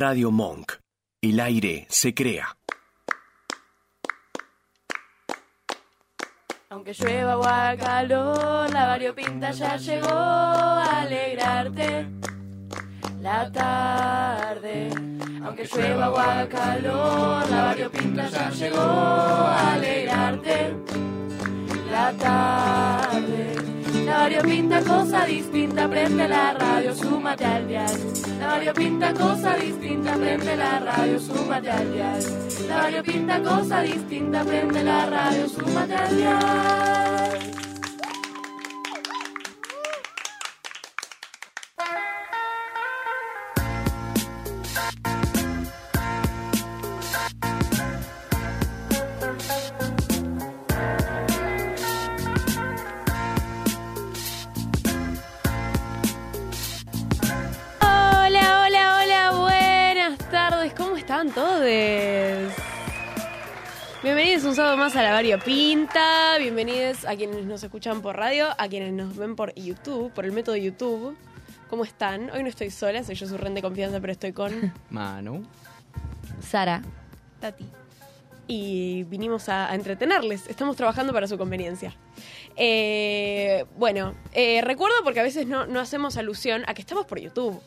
Radio Monk. El aire se crea. Aunque llueva o haga calor, la variopinta ya llegó a alegrarte la tarde. Aunque llueva o haga calor, la variopinta ya llegó a alegrarte la tarde. La variopinta cosa distinta, prende la radio, súmate al dial. La variopinta cosa distinta, prende la radio, súmate al dial. La variopinta cosa distinta, prende la radio, súmate al. Un sábado más a la Variopinta, bienvenidos a quienes nos escuchan por radio, a quienes nos ven por YouTube, por el método YouTube. ¿Cómo están? Hoy no estoy sola, soy yo su ren de confianza, pero estoy con... Manu. Sara. Tati. Y vinimos a, a entretenerles. Estamos trabajando para su conveniencia. Eh, bueno, eh, recuerdo porque a veces no, no hacemos alusión a que estamos por YouTube.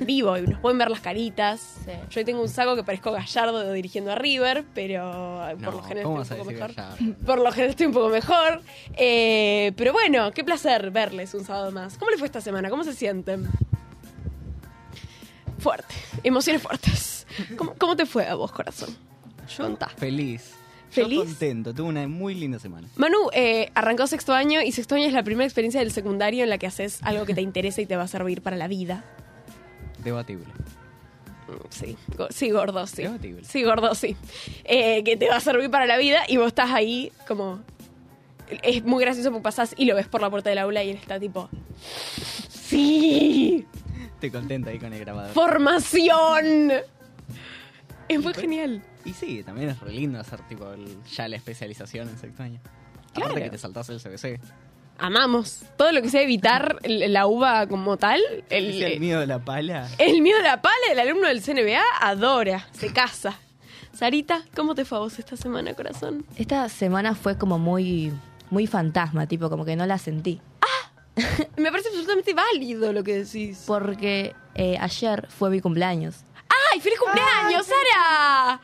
Vivo y nos pueden ver las caritas. Sí. Yo hoy tengo un saco que parezco Gallardo dirigiendo a River, pero por No, lo general ¿cómo estoy un poco mejor. Gallardo? Por lo general estoy un poco mejor. Eh, pero bueno, qué placer verles un sábado más. ¿Cómo les fue esta semana? ¿Cómo se sienten? Fuerte. Emociones fuertes. ¿Cómo, cómo te fue a vos, corazón? Contá. Feliz. ¿Feliz? Yo contento, tuve una muy linda semana. Manu, eh, arrancó sexto año y sexto año es la primera experiencia del secundario en la que haces algo que te interesa y te va a servir para la vida. Debatible. Sí, sí, gordo, sí. Debatible. Sí, gordo, sí. Eh, que te va a servir para la vida y vos estás ahí como... Es muy gracioso porque pasás y lo ves por la puerta del aula y él está tipo... ¡Sí! Estoy contento ahí con el grabador. ¡Formación! Es muy genial. Y sí, también es re lindo hacer tipo el- ya la especialización en sexto año. Claro. Aparte que te saltás el CBC. Amamos. Todo lo que sea evitar el- la uva como tal. El, ¿Viste el miedo de la pala? El miedo de la pala, el alumno del CNBA, adora, se casa. Sarita, ¿cómo te fue a vos esta semana, corazón? Esta semana fue como muy, muy fantasma, tipo, como que no la sentí. Me parece absolutamente válido lo que decís. Porque eh, ayer fue mi cumpleaños. ¡Ay, feliz cumpleaños, Sara!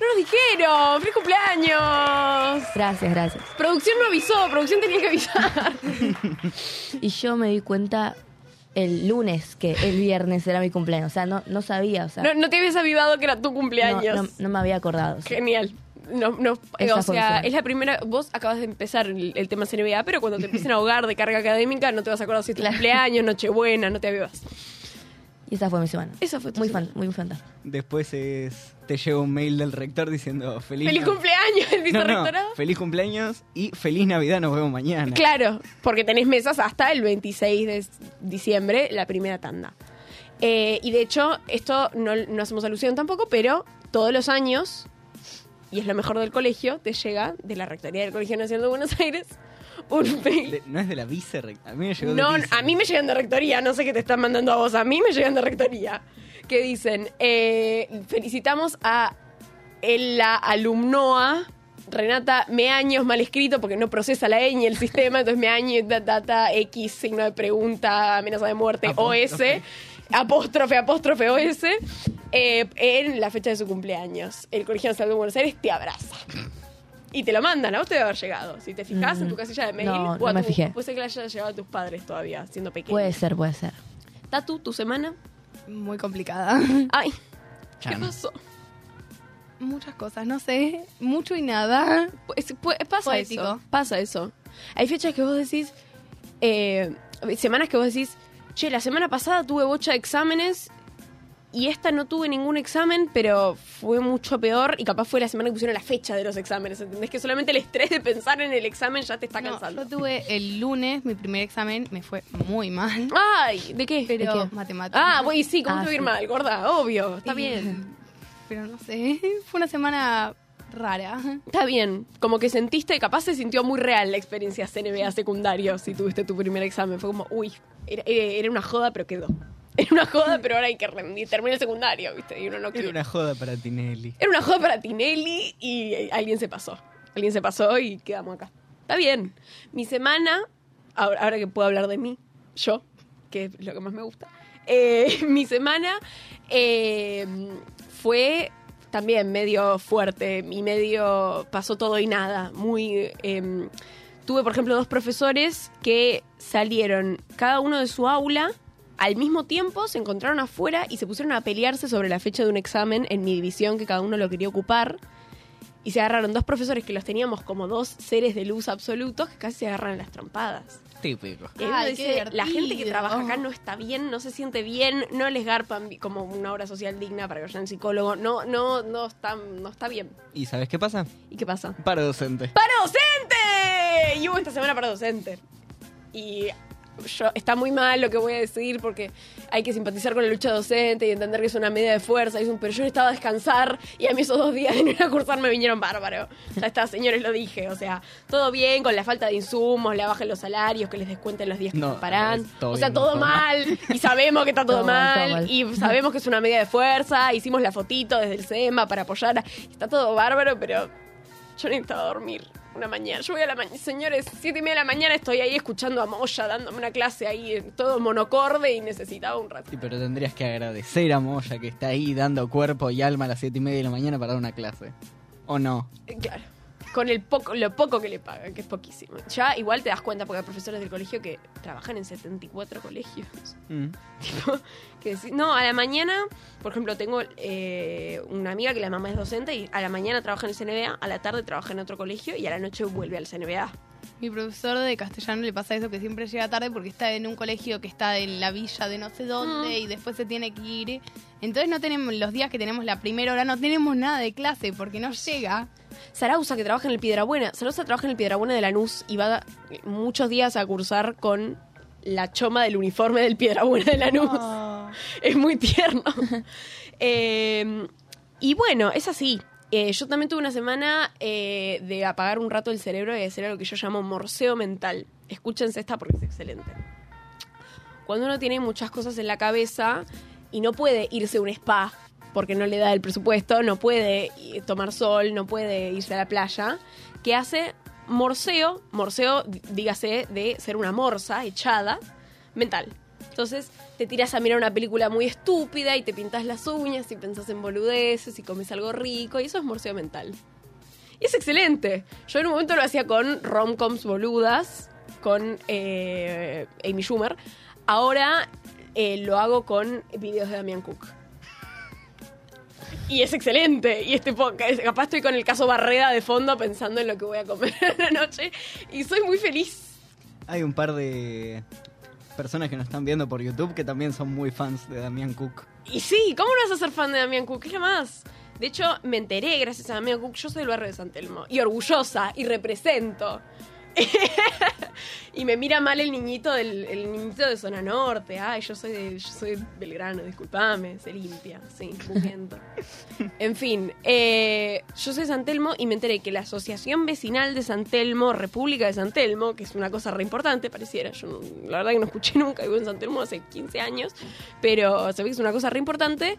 No nos dijeron, feliz cumpleaños. Gracias, gracias. Producción no avisó, producción tenía que avisar. Y yo me di cuenta el lunes que el viernes era mi cumpleaños. O sea, no, no sabía, o sea, No, no te habías avivado que era tu no, cumpleaños. no- no me había acordado. o sea. Genial. No, no, Esa o sea, es la primera. Vos acabas de empezar el, el tema CNBA, pero cuando te empiecen a ahogar de carga académica, no te vas a acordar si es tu cumpleaños, Nochebuena, no te avivas. Y esa fue mi semana. Esa fue tu muy semana. fan, muy fantasma. Después es te llega un mail del rector diciendo feliz, ¡Feliz cumpleaños! El No, no, vicerrectorado. feliz cumpleaños y feliz Navidad, nos vemos mañana. Claro, porque tenés mesas hasta el 26 de diciembre, la primera tanda. Eh, y de hecho, esto no, no hacemos alusión tampoco, pero todos los años, y es lo mejor del colegio, te llega de la Rectoría del Colegio Nacional de Buenos Aires un mail. De- no es de la vice, a mí me llegó de No, vice. a mí me llegan de rectoría, no sé qué te están mandando a vos, a mí me llegan de rectoría. Que dicen, eh, felicitamos a el- la alumnoa Renata Meaños, mal escrito porque no procesa la ñ el sistema, entonces Meaños, data, data, X, signo de pregunta, amenaza de muerte, Apóstrofe. OS, apóstrofe, apóstrofe, OS, eh, en la fecha de su cumpleaños. El Colegio Nacional de Buenos Aires te abraza. Y te lo mandan, a vos te debe haber llegado. Si te fijas en tu Mm, casilla de mail, no, o a no me tu- fijé. Puede ser que le haya llegado a tus padres todavía, siendo pequeño. Puede ser, puede ser. Tatu, tu semana. Muy complicada. Ay, ¿qué Chan. pasó? Muchas cosas, no sé. Mucho y nada. Pues, pues, pasa Poético. eso. Pasa eso. Hay fechas que vos decís, eh, semanas que vos decís, che, la semana pasada tuve bocha de exámenes y esta no tuve ningún examen, pero fue mucho peor y capaz fue la semana que pusieron la fecha de los exámenes. ¿Entendés? Que solamente el estrés de pensar en el examen ya te está No, cansando. yo tuve el lunes mi primer examen, me fue muy mal. Ay, ¿de qué? Pero ¿De qué? matemáticas. Ah, güey, sí, ¿cómo Ah, te va a ir sí. mal, gorda? Obvio, está Y- bien. Pero no sé, fue una semana rara. Está bien. Como que sentiste, capaz se sintió muy real la experiencia CNBA secundario si tuviste tu primer examen. Fue como, uy, era, era una joda, pero quedó. Era una joda, pero ahora hay que rendir. Termina el secundario, ¿viste? Y uno no Era quiere. una joda para Tinelli. Era una joda para Tinelli y eh, alguien se pasó. Alguien se pasó y quedamos acá. Está bien. Mi semana, ahora, ahora que puedo hablar de mí, yo, que es lo que más me gusta, eh, mi semana eh, fue también medio fuerte y medio pasó todo y nada. Muy. eh, tuve, por ejemplo, dos profesores que salieron cada uno de su aula. Al mismo tiempo se encontraron afuera y se pusieron a pelearse sobre la fecha de un examen en mi división que cada uno lo quería ocupar. Y se agarraron dos profesores que los teníamos como dos seres de luz absolutos que casi se agarran las trompadas. Típico. Y Ay, dice, la gente que trabaja acá no está bien, no se siente bien, no les garpan como una obra social digna para que vayan al psicólogo, no, no, no está, no está bien. ¿Y sabes qué pasa? ¿Y qué pasa? Paro docente. ¡Para docente! Y hubo esta semana para docente. Y yo, está muy mal lo que voy a decir porque hay que simpatizar con la lucha docente y entender que es una medida de fuerza. Y es un, pero yo necesitaba descansar y a mí esos dos días de no ir a cursar me vinieron bárbaro. Ya está, señores, lo dije. O sea, todo bien con la falta de insumos, la baja en los salarios, que les descuenten los días que No, paran. O sea, todo todo mal. Y sabemos que está todo, Todo mal, mal. todo mal. Y sabemos que es una medida de fuerza. Hicimos la fotito desde el SEMA para apoyar. a- Está todo bárbaro, pero yo necesitaba dormir una mañana. Yo voy a la mañana, señores, siete y media de la mañana estoy ahí escuchando a Moya dándome una clase ahí en todo monocorde y necesitaba un rato. Sí, pero tendrías que agradecer a Moya que está ahí dando cuerpo y alma a las 7 y media de la mañana para dar una clase. ¿O no? Eh, Claro. Con el poco, lo poco que le pagan, que es poquísimo. Ya igual te das cuenta porque hay profesores del colegio que trabajan en 74 colegios. Mm. Tipo, que decís, no, a la mañana, por ejemplo, tengo eh, una amiga que la mamá es docente y a la mañana trabaja en el CNBA, a la tarde trabaja en otro colegio y a la noche vuelve al CNBA. Mi profesor de castellano le pasa eso que siempre llega tarde porque está en un colegio que está en la villa de no sé dónde y después se tiene que ir. Entonces no tenemos los días que tenemos la primera hora no tenemos nada de clase porque no llega. Sarauza, que trabaja en el Piedrabuena. Sarauza trabaja en el Piedrabuena de Lanús y va muchos días a cursar con la choma del uniforme del Piedrabuena de Lanús. Es muy tierno. Eh, y bueno, es así. Eh, yo también tuve una semana eh, de apagar un rato el cerebro y hacer algo que yo llamo morseo mental. Escúchense esta porque es excelente. Cuando uno tiene muchas cosas en la cabeza y no puede irse a un spa porque no le da el presupuesto, no puede eh, tomar sol, no puede irse a la playa, ¿qué hace? Morseo, morseo, dí- dígase, de ser una morsa echada mental. Entonces te tiras a mirar una película muy estúpida y te pintas las uñas y pensás en boludeces y comes algo rico y eso es morseo mental. Y es excelente. Yo en un momento lo hacía con romcoms boludas, con eh, Amy Schumer. Ahora eh, lo hago con videos de Damián Cook. Y es excelente. Y este capaz estoy con el caso Barreda de fondo pensando en lo que voy a comer en la noche. Y soy muy feliz. Hay un par de personas que nos están viendo por YouTube que también son muy fans de Damián Cook. Y sí, ¿cómo no vas a ser fan de Damián Cook? ¿Qué es más? De hecho, me enteré gracias a Damián Cook. Yo soy del barrio de San Telmo. Y orgullosa. Y represento. y me mira mal el niñito del el niñito de zona norte. Ay, yo soy de, yo soy Belgrano, disculpame, se limpia, sí. En fin, eh, yo soy de San Telmo y me enteré que la Asociación Vecinal de San Telmo, República de San Telmo, que es una cosa re importante, pareciera, yo no- la verdad que no escuché nunca, vivo en San Telmo hace 15 años, pero se ve que es una cosa re importante,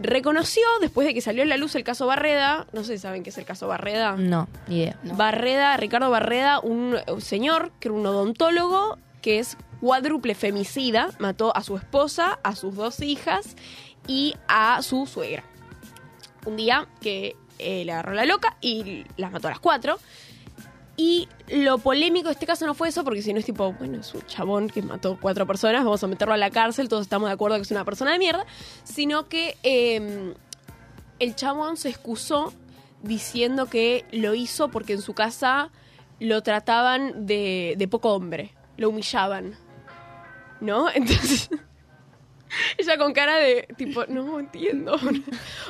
reconoció, después de que salió a la luz el caso Barreda, no sé si saben qué es el caso Barreda. No, ni idea. Barreda, Ricardo Barreda, un, un señor que era un odontólogo que es cuádruple femicida, mató a su esposa, a sus dos hijas y a su suegra. Un día que eh, le agarró la loca y las mató a las cuatro. Y lo polémico de este caso no fue eso, porque si no es tipo, bueno, es un chabón que mató cuatro personas, vamos a meterlo a la cárcel, todos estamos de acuerdo que es una persona de mierda, sino que eh, el chabón se excusó diciendo que lo hizo porque en su casa lo trataban de, de poco hombre, lo humillaban, ¿no? Entonces, ella con cara de tipo, no entiendo.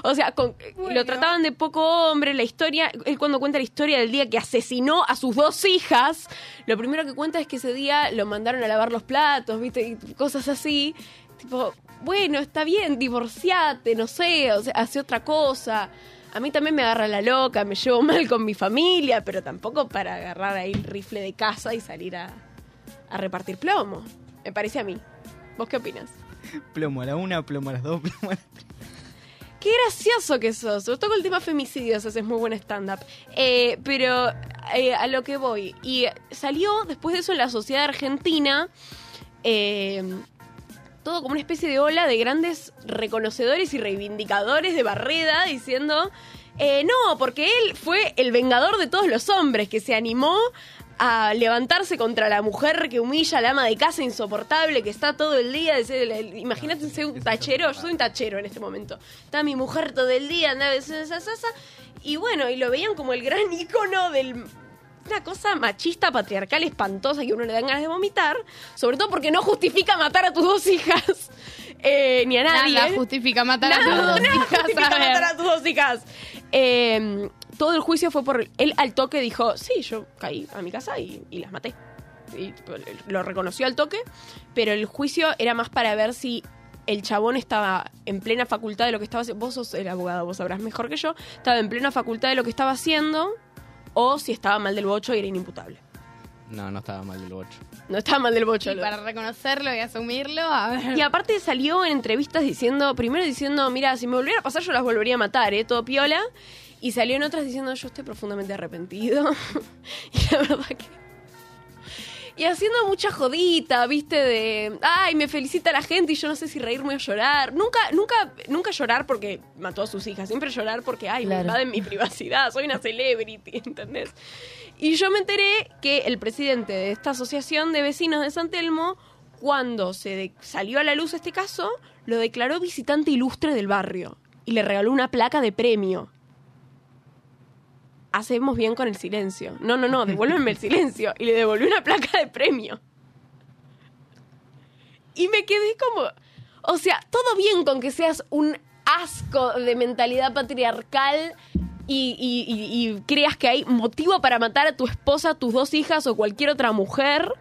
o sea, con- lo trataban de poco hombre, la historia, él cuando cuenta la historia del día que asesinó a sus dos hijas, lo primero que cuenta es que ese día lo mandaron a lavar los platos, ¿viste? Y cosas así. Tipo, bueno, está bien, divorciate, no sé, o sea, hace otra cosa. A mí también me agarra la loca, me llevo mal con mi familia, pero tampoco para agarrar ahí el rifle de casa y salir a, a repartir plomo. Me parece a mí. ¿Vos qué opinas? Plomo a la una, plomo a las dos, plomo a las tres. Qué gracioso que sos. Sobre todo el tema femicidios, haces muy buen stand-up. Eh, pero eh, a lo que voy. Y salió después de eso en la sociedad argentina. eh, todo como una especie de ola de grandes reconocedores y reivindicadores de Barreda diciendo. eh, no, porque él fue el vengador de todos los hombres que se animó a levantarse contra la mujer que humilla a la ama de casa insoportable, que está todo el día. Imagínate ser un tachero, yo soy un tachero en este momento. Está mi mujer todo el día, andaba esa, esa. y bueno, y lo veían como el gran ícono del una cosa machista, patriarcal, espantosa que uno le dan ganas de vomitar, sobre todo porque no justifica matar a tus dos hijas, eh, ni a nadie. Nada justifica matar a tus dos nada hijas. justifica a matar a tus dos hijas. Eh, todo el juicio fue por él al toque dijo, sí, yo caí a mi casa y, y las maté. Y lo reconoció al toque, pero el juicio era más para ver si el chabón estaba en plena facultad de lo que estaba haciendo. Vos sos el abogado, vos sabrás mejor que yo. Estaba en plena facultad de lo que estaba haciendo o si estaba mal del bocho y era inimputable. No, no estaba mal el 8. No estaba mal del bocho. Y lo- para reconocerlo y asumirlo, a ver. Y aparte salió en entrevistas diciendo, primero diciendo, mira, si me volviera a pasar yo las volvería a matar, ¿eh? Todo piola. Y salió en otras diciendo, yo estoy profundamente arrepentido. y la verdad que... Y haciendo mucha jodita, viste, de, ay, me felicita la gente y yo no sé si reírme o llorar. Nunca, nunca, nunca llorar porque mató a sus hijas, siempre llorar porque, ay, me invaden mi privacidad, soy una celebrity, ¿entendés? Y yo me enteré que el presidente de esta asociación de vecinos de San Telmo, cuando se de- salió a la luz este caso, lo declaró visitante ilustre del barrio y le regaló una placa de premio. Hacemos bien con el silencio. No, no, no, devuélveme el silencio. Y le devolvió una placa de premio. Y me quedé como. O sea, todo bien con que seas un asco de mentalidad patriarcal y creas que hay motivo para matar a tu esposa, tus dos hijas o cualquier otra mujer.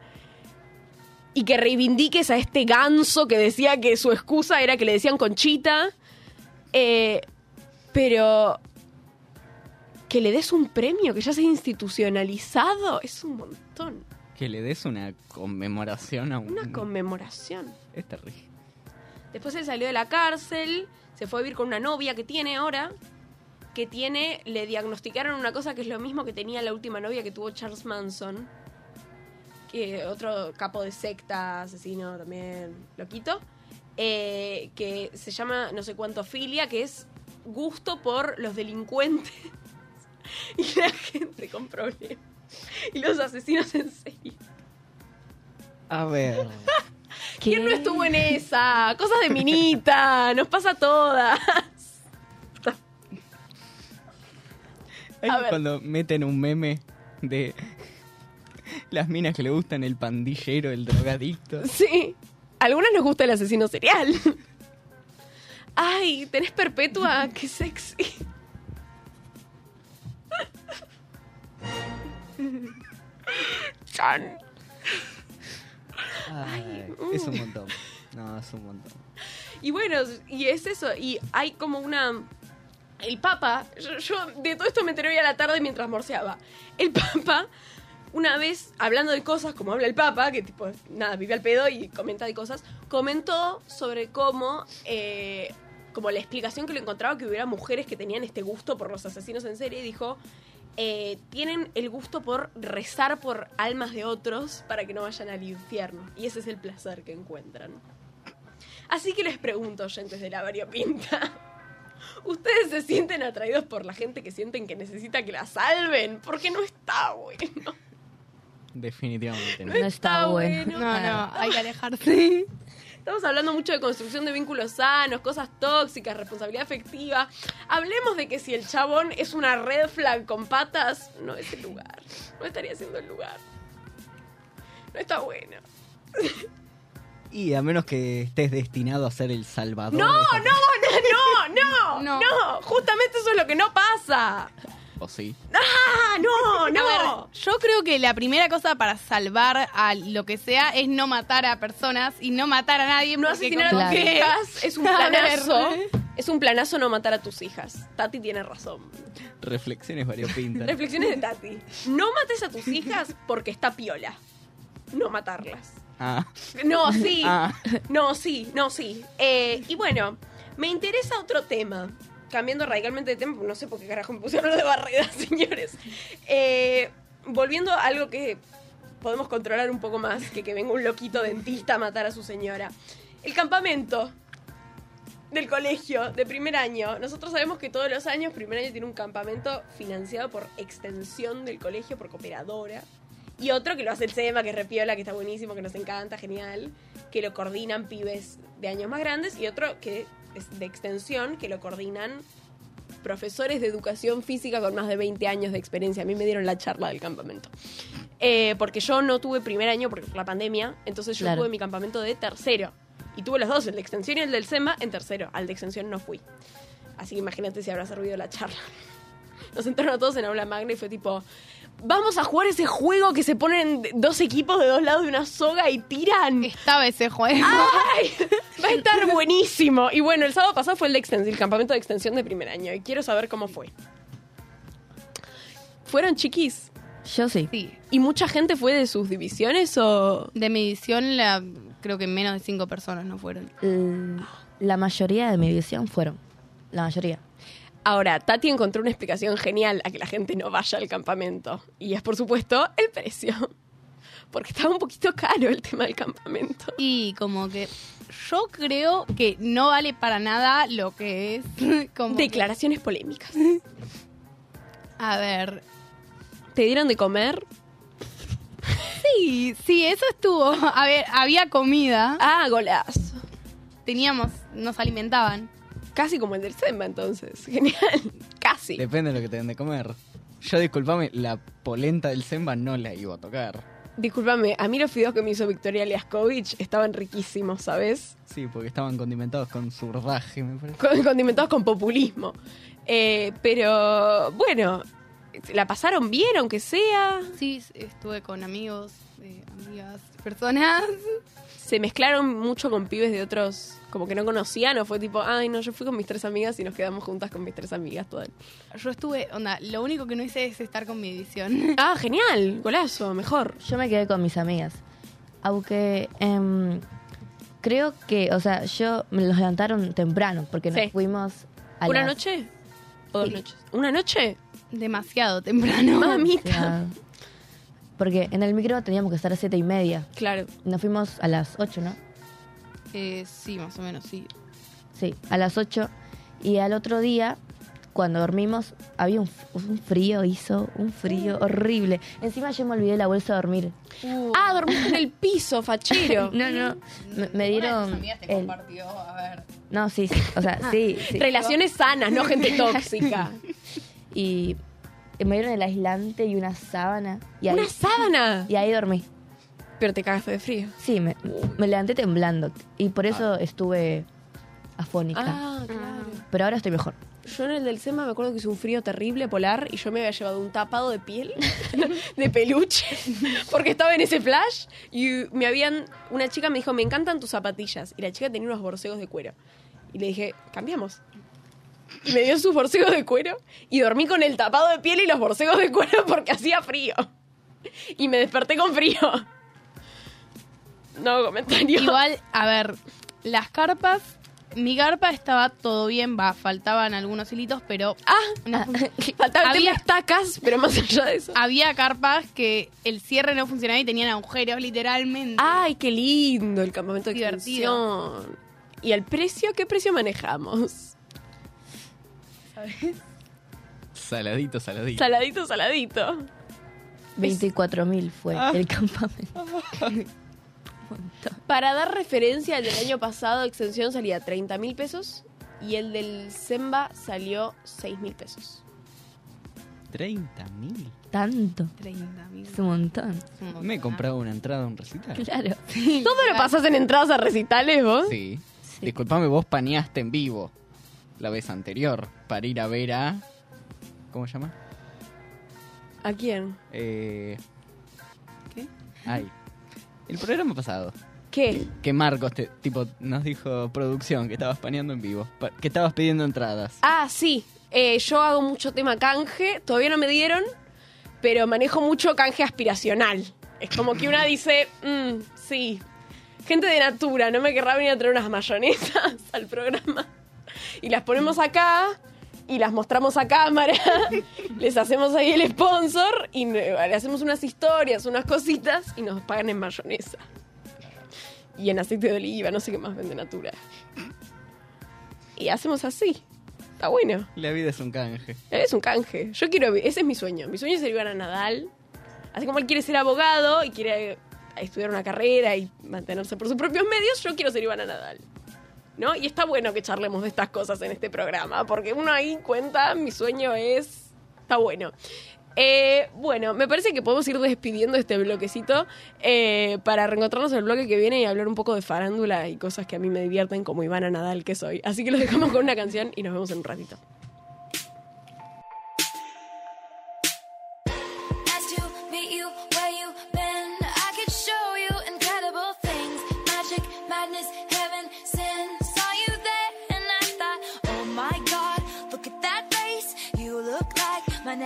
Y que reivindiques a este ganso que decía que su excusa era que le decían conchita. Eh, pero que le des un premio, que ya sea institucionalizado, es un montón. Que le des una conmemoración a un... Una conmemoración. Es terrible. Después él salió de la cárcel, se fue a vivir con una novia que tiene ahora, que tiene, le diagnosticaron una cosa que es lo mismo que tenía la última novia que tuvo Charles Manson, que otro capo de secta, asesino también, loquito, eh, que se llama no sé cuánto filia, que es gusto por los delincuentes y la gente con problemas. Y los asesinos en serie. A ver. ¿Quién no estuvo en esa? Cosas de minita, nos pasa a todas. ¿Hay A ver. cuando meten un meme de las minas que le gustan el pandillero, el drogadicto? Sí. A algunas nos gusta el asesino serial. Ay, tenés perpetua, qué sexy. Chan. Ay, es un montón. No, es un montón. Y bueno, y es eso. Y hay como una. El Papa. Yo, yo de todo esto me enteré hoy a la tarde mientras morseaba. El Papa, una vez hablando de cosas como habla el Papa, que tipo, nada, vive al pedo y comenta de cosas, comentó sobre cómo. eh, como la explicación que le encontraba que hubiera mujeres que tenían este gusto por los asesinos en serie, y dijo. Eh, tienen el gusto por rezar por almas de otros para que no vayan al infierno. Y ese es el placer que encuentran. Así que les pregunto, oyentes de la variopinta. ¿Ustedes se sienten atraídos por la gente que sienten que necesita que la salven? Porque no está bueno. Definitivamente no. No está bueno. No, no, hay que alejarse. Estamos hablando mucho de construcción de vínculos sanos, cosas tóxicas, responsabilidad afectiva. Hablemos de que si el chabón es una red flag con patas, no es el lugar. No estaría siendo el lugar. No está bueno. Y a menos que estés destinado a ser el salvador. No, no, no, no, no, No. no. Justamente eso es lo que no pasa. ¿O sí? ¡Ah, no, A no! ver, yo creo que la primera cosa para salvar a lo que sea es no matar a personas y no matar a nadie. No asesinar a tus hijas es un planazo. Es un planazo no matar a tus hijas. Tati tiene razón. Reflexiones variopintas. Reflexiones de Tati. No mates a tus hijas porque está piola. No matarlas. Ah. No, sí. Ah. No, sí, no, sí. Eh, y bueno, me interesa otro tema. Cambiando radicalmente de tema, no sé por qué carajo me pusieron lo de barreras, señores. Eh, volviendo a algo que podemos controlar un poco más, que que venga un loquito dentista a matar a su señora. El campamento del colegio de primer año. Nosotros sabemos que todos los años primer año tiene un campamento financiado por extensión del colegio, por cooperadora. Y otro que lo hace el SEMA, que es repiola, que está buenísimo, que nos encanta, genial. Que lo coordinan pibes de años más grandes. Y otro que de extensión, que lo coordinan profesores de educación física con más de 20 años de experiencia. A mí me dieron la charla del campamento. Eh, porque yo no tuve primer año porque por la pandemia, entonces yo Claro. tuve mi campamento de tercero. Y tuve los dos, el de extensión y el del SEMA, en tercero. Al de extensión no fui. Así que imagínate si habrá servido la charla. Nos entraron a todos en aula magna y fue tipo, vamos a jugar ese juego que se ponen dos equipos de dos lados de una soga y tiran. Estaba ese juego. ¡Ay! Va a estar buenísimo. Y bueno, el sábado pasado fue el, de el campamento de extensión de primer año y quiero saber cómo fue. ¿Fueron chiquis? Yo sí. Sí. ¿Y mucha gente fue de sus divisiones o...? De mi edición, la, creo que menos de cinco personas no fueron. L- La mayoría de mi división fueron. La mayoría. Ahora, Tati encontró una explicación genial a que la gente no vaya al campamento. Y es, por supuesto, el precio. Porque estaba un poquito caro el tema del campamento. Y como que yo creo que no vale para nada lo que es. Como que- Declaraciones polémicas. a ver. ¿Te dieron de comer? Sí, sí, eso estuvo. A ver, había comida. Ah, golazo. Teníamos, nos alimentaban. Casi como el del Semba, entonces. Genial. Casi. Depende de lo que te den de comer. Yo, disculpame, la polenta del Semba no la iba a tocar. Discúlpame, a mí los fideos que me hizo Victoria Liaskovich estaban riquísimos, ¿sabes? Sí, porque estaban condimentados con surdaje, me parece. Con- condimentados con populismo. Eh, pero, bueno, ¿la pasaron bien, aunque sea? Sí, estuve con amigos, eh, amigas, personas. ¿Se mezclaron mucho con pibes de otros, como que no conocían? ¿O fue tipo, ay, no, yo fui con mis tres amigas y nos quedamos juntas con mis tres amigas todas? Yo estuve, onda, lo único que no hice es estar con mi edición. Ah, genial, golazo, mejor. Yo me quedé con mis amigas. Aunque em, creo que, o sea, yo me los levantaron temprano porque nos Sí. fuimos a ¿Una las- noche? ¿O dos Sí. noches? ¿Una noche? Demasiado temprano. Mamita. Porque en el micro teníamos que estar a siete y media. Claro. Nos fuimos a las 8, ¿no? Eh, sí, más o menos, sí. Sí, a las 8. Y al otro día, cuando dormimos, había un, un frío, hizo un frío horrible. Encima yo me olvidé la bolsa de dormir. Ah, dormiste en el piso, fachero. No, no. Me, me dieron. el- a ver. no, sí, sí. O sea, sí. sí. Relaciones sanas, no gente tóxica. Y me dieron el aislante y una sábana. Y ahí, Una sábana. y ahí dormí. Pero te cagaste de frío. Sí, me, me levanté temblando. Y por eso estuve afónica. Ah, claro. Pero ahora estoy mejor. Yo en el del SEMA me acuerdo que hizo un frío terrible polar y yo me había llevado un tapado de piel, de peluche, porque estaba en ese flash y me habían... Una chica me dijo, me encantan tus zapatillas. Y la chica tenía unos borcegos de cuero. Y le dije, cambiamos. Y me dio sus borcegos de cuero y dormí con el tapado de piel y los borcegos de cuero porque hacía frío. Y me desperté con frío. No comentario. Igual, a ver, las carpas, mi carpa estaba todo bien, va, faltaban algunos hilitos, pero Ah, fun- faltaban había, había tacas, pero más allá de eso. había carpas que el cierre no funcionaba y tenían agujeros literalmente. Ay, qué lindo el campamento de Divertido. extensión. ¿Y el precio? ¿Qué precio manejamos? Saladito, saladito. Saladito, saladito. 24 mil fue Ah. el campamento. Para dar referencia, el del año pasado extensión salía 30 mil pesos y el del Semba salió 6 mil pesos. 30 mil. Tanto. 30 mil. Es un montón. Me he comprado una entrada a un recital. Claro. ¿Todo lo pasás en entradas a recitales vos? Sí. Disculpame, vos paneaste en vivo la vez anterior para ir a ver a. ¿Cómo se llama? ¿A quién? Eh. ¿Qué? Ay. El programa pasado. ¿Qué? Que Marcos, te- tipo, nos dijo producción que estabas paneando en vivo. pa- que estabas pidiendo entradas. Ah, sí. Eh, yo hago mucho tema canje. Todavía no me dieron, pero manejo mucho canje aspiracional. Es como que una dice, "Mm, sí, gente de Natura no me querrá venir a traer unas mayonesas al programa. Y las ponemos acá y las mostramos a cámara. les hacemos ahí el sponsor y le hacemos unas historias, unas cositas y nos pagan en mayonesa. Y en aceite de oliva, no sé qué más vende Natura. Y hacemos así. Está bueno. La vida es un canje. Es un canje. Yo quiero, ese es mi sueño. Mi sueño es ser Ivana Nadal. Así como él quiere ser abogado y quiere estudiar una carrera y mantenerse por sus propios medios, yo quiero ser Ivana Nadal. ¿No? Y está bueno que charlemos de estas cosas en este programa, porque uno ahí cuenta, mi sueño es... Está bueno. Eh, bueno, me parece que podemos ir despidiendo este bloquecito eh, para reencontrarnos en el bloque que viene y hablar un poco de farándula y cosas que a mí me divierten como Ivana Nadal que soy. Así que los dejamos con una canción y nos vemos en un ratito.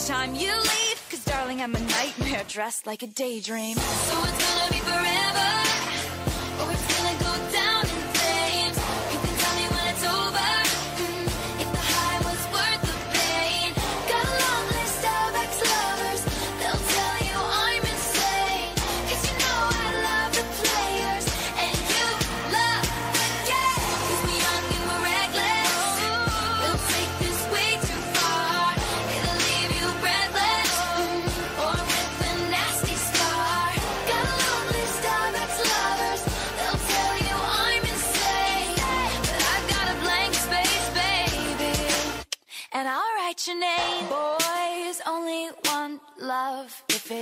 Each time you leave. Cause darling, I'm a nightmare dressed like a daydream. So it's gonna be forever, or it's gonna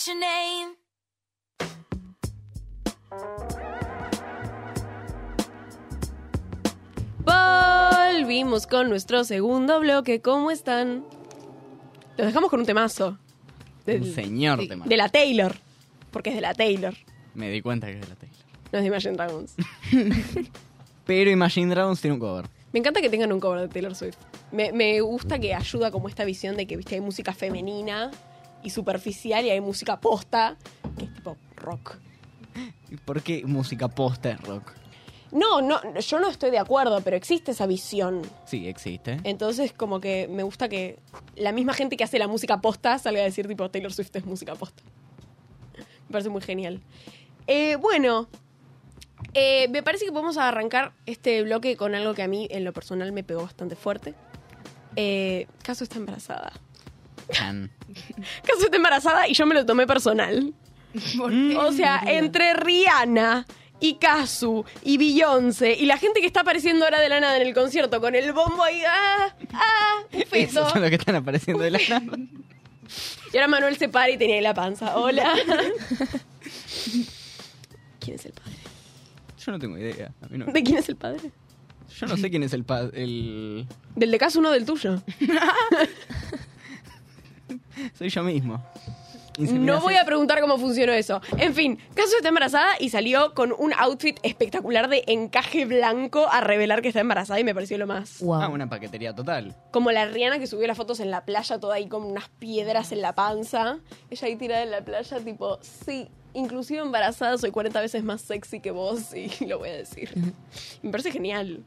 Write your name. Volvimos con nuestro segundo bloque. ¿Cómo están? Los dejamos con un temazo. Del- Un señor tema. de la Taylor. Porque es de la Taylor. Me di cuenta que es de la Taylor. No es de Imagine Dragons. Pero Imagine Dragons tiene un cover. Me encanta que tengan un cover de Taylor Swift. Me, me gusta que ayuda como esta visión de que viste hay música femenina y superficial y hay música posta, que es tipo rock. ¿Y ¿Por qué música posta es rock? No, no, yo no estoy de acuerdo, pero existe esa visión. Sí, existe. Entonces, como que me gusta que la misma gente que hace la música posta salga a decir, tipo, Taylor Swift es música posta. Me parece muy genial. Eh, bueno, eh, me parece que podemos arrancar este bloque con algo que a mí, en lo personal, me pegó bastante fuerte. Eh, Caso está embarazada. Chan. Caso está embarazada y yo me lo tomé personal. ¿Por qué? O sea, entre Rihanna y Kazu y Beyoncé y la gente que está apareciendo ahora de la nada en el concierto con el bombo ahí, ah, ah, un feto. Esos son los que están apareciendo de la nada. Y ahora Manuel se para y tenía ahí la panza. Hola. ¿Quién es el padre? Yo no tengo idea. A mí no- ¿De quién es el padre? Yo no sé quién es el, pa- el... Del de Kazu, no del tuyo. Soy yo mismo. No voy a preguntar cómo funcionó eso. En fin, Kazu está embarazada y salió con un outfit espectacular de encaje blanco a revelar que está embarazada y me pareció lo más. Wow. Ah, una paquetería total. Como la Rihanna que subió las fotos en la playa, toda ahí con unas piedras en la panza. Ella ahí tirada en la playa, tipo, sí, inclusive embarazada soy 40 veces más sexy que vos y lo voy a decir. Me parece genial.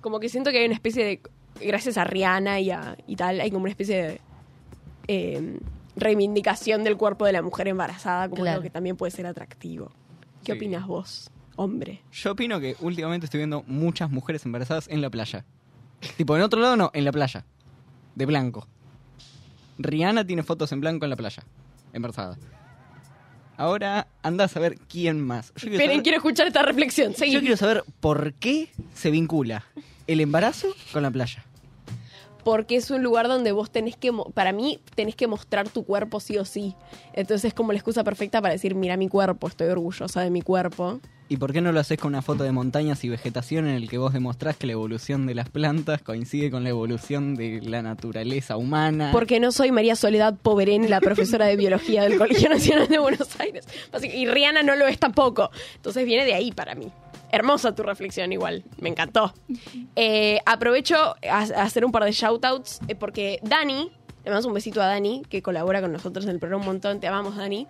Como que siento que hay una especie de, gracias a Rihanna y, a, y tal, hay como una especie de eh, reivindicación del cuerpo de la mujer embarazada como Claro. algo que también puede ser atractivo. ¿Qué Sí. opinas vos, hombre? Yo opino que últimamente estoy viendo muchas mujeres embarazadas en la playa. tipo, en otro lado no, en la playa. De blanco. Rihanna tiene fotos en blanco en la playa. Embarazada. Ahora anda a saber quién más. Yo quiero, Esperen, saber, quiero escuchar esta reflexión. Seguí. yo quiero saber por qué se vincula el embarazo con la playa. Porque es un lugar donde vos tenés que, para mí, tenés que mostrar tu cuerpo sí o sí. Entonces es como la excusa perfecta para decir, mira mi cuerpo, estoy orgullosa de mi cuerpo. ¿Y por qué no lo haces con una foto de montañas y vegetación en el que vos demostrás que la evolución de las plantas coincide con la evolución de la naturaleza humana? Porque no soy María Soledad Poverén, la profesora de biología del Colegio Nacional de Buenos Aires. Así Y Rihanna no lo es tampoco. Entonces viene de ahí para mí. Hermosa tu reflexión igual, me encantó. Eh, aprovecho a, a hacer un par de shoutouts eh, porque Dani, le mandamos un besito a Dani, que colabora con nosotros en el programa un montón, te amamos Dani,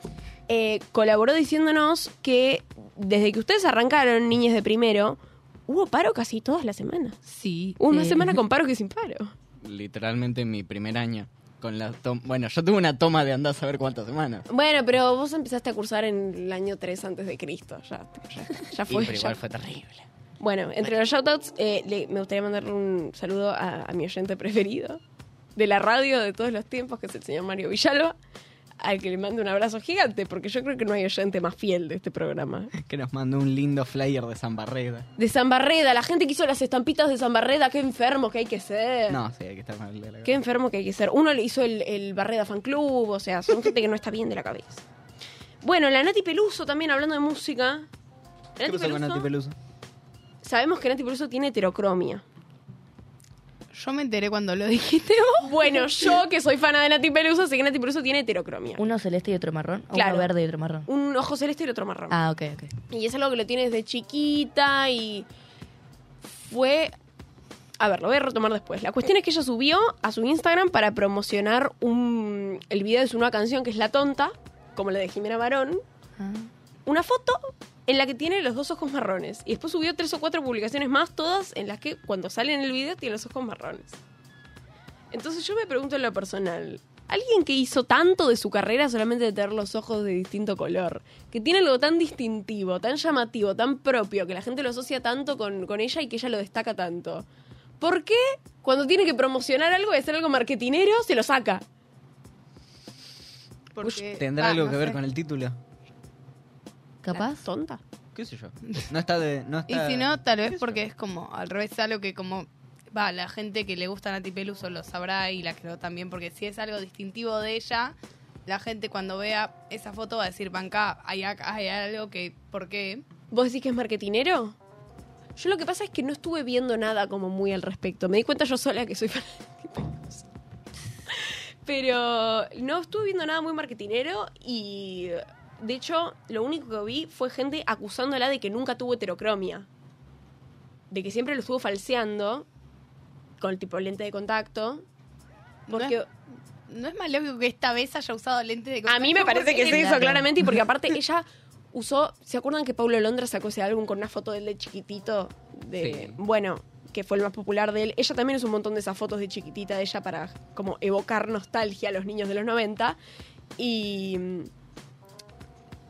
eh, colaboró diciéndonos que desde que ustedes arrancaron, niñas de primero, hubo paro casi todas las semanas. Sí. Hubo una semana con paro que sin paro. Literalmente en mi primer año. Con la bueno, yo tuve una toma de andar a saber cuántas semanas. Bueno, pero vos empezaste a cursar en el año 3 antes de Cristo. Ya, ya, ya Sí, fue. pero ya- igual fue terrible. Bueno, entre los shoutouts, eh, le- me gustaría mandarle un saludo a, a mi oyente preferido de la radio de todos los tiempos, que es el señor Mario Villalba, al que le mando un abrazo gigante, porque yo creo que no hay oyente más fiel de este programa. Que nos mandó un lindo flyer de San Barreda. De San Barreda, la gente que hizo las estampitas de San Barreda, qué enfermo que hay que ser. No, sí, hay que estar mal de la Qué enfermo que hay que ser. Uno le hizo el, el Barreda Fan Club, o sea, son gente que no está bien de la cabeza. Bueno, la Nati Peluso también, hablando de música. ¿Qué Nati pasó con Nati Peluso? Sabemos que Nati Peluso tiene heterocromia. Yo me enteré cuando lo dijiste vos. Bueno, yo que soy fana de Nati Peluso, sé que Nati Peluso tiene heterocromia. Uno celeste y otro marrón. O Claro. uno verde y otro marrón. Un ojo celeste y el otro marrón. Ah, ok, ok. Y es algo que lo tiene desde chiquita y fue... A ver, lo voy a retomar después. La cuestión es que ella subió a su Instagram para promocionar un, el video de su nueva canción, que es La Tonta, como la de Jimena Barón, Ah. una foto en la que tiene los dos ojos marrones. Y después subió tres o cuatro publicaciones más, todas en las que cuando sale en el video tiene los ojos marrones. Entonces yo me pregunto en lo personal, alguien que hizo tanto de su carrera solamente de tener los ojos de distinto color, que tiene algo tan distintivo, tan llamativo, tan propio, que la gente lo asocia tanto con, con ella y que ella lo destaca tanto. ¿Por qué cuando tiene que promocionar algo y hacer algo marketinero se lo saca? Porque, ¿Tendrá ah, algo no que ver con el título? ¿Capaz? ¿Tonta? ¿Qué sé yo? No está de. No Y está... si no, tal vez porque es como al revés, algo que como va, la gente que le gusta Nati Peluso lo sabrá y la creo también, porque si es algo distintivo de ella, la gente cuando vea esa foto va a decir, banca, hay, hay algo que, ¿por qué? ¿Vos decís que es marketinero? Yo lo que pasa es que no estuve viendo nada como muy al respecto. Me di cuenta yo sola que soy fan de Peluso. Pero no estuve viendo nada muy marketinero y de hecho lo único que vi fue gente acusándola de que nunca tuvo heterocromia. de que siempre lo estuvo falseando con el tipo lente de contacto. Porque No, no es más lógico que esta vez haya usado lente de contacto. a mí me parece que se hizo claramente y porque aparte ella usó, ¿se acuerdan que Paulo Londra sacó ese álbum con una foto de él de chiquitito? De, Sí. Bueno, que fue el más popular de él. Ella también es un montón de esas fotos de chiquitita de ella para como evocar nostalgia a los niños de los 90. Y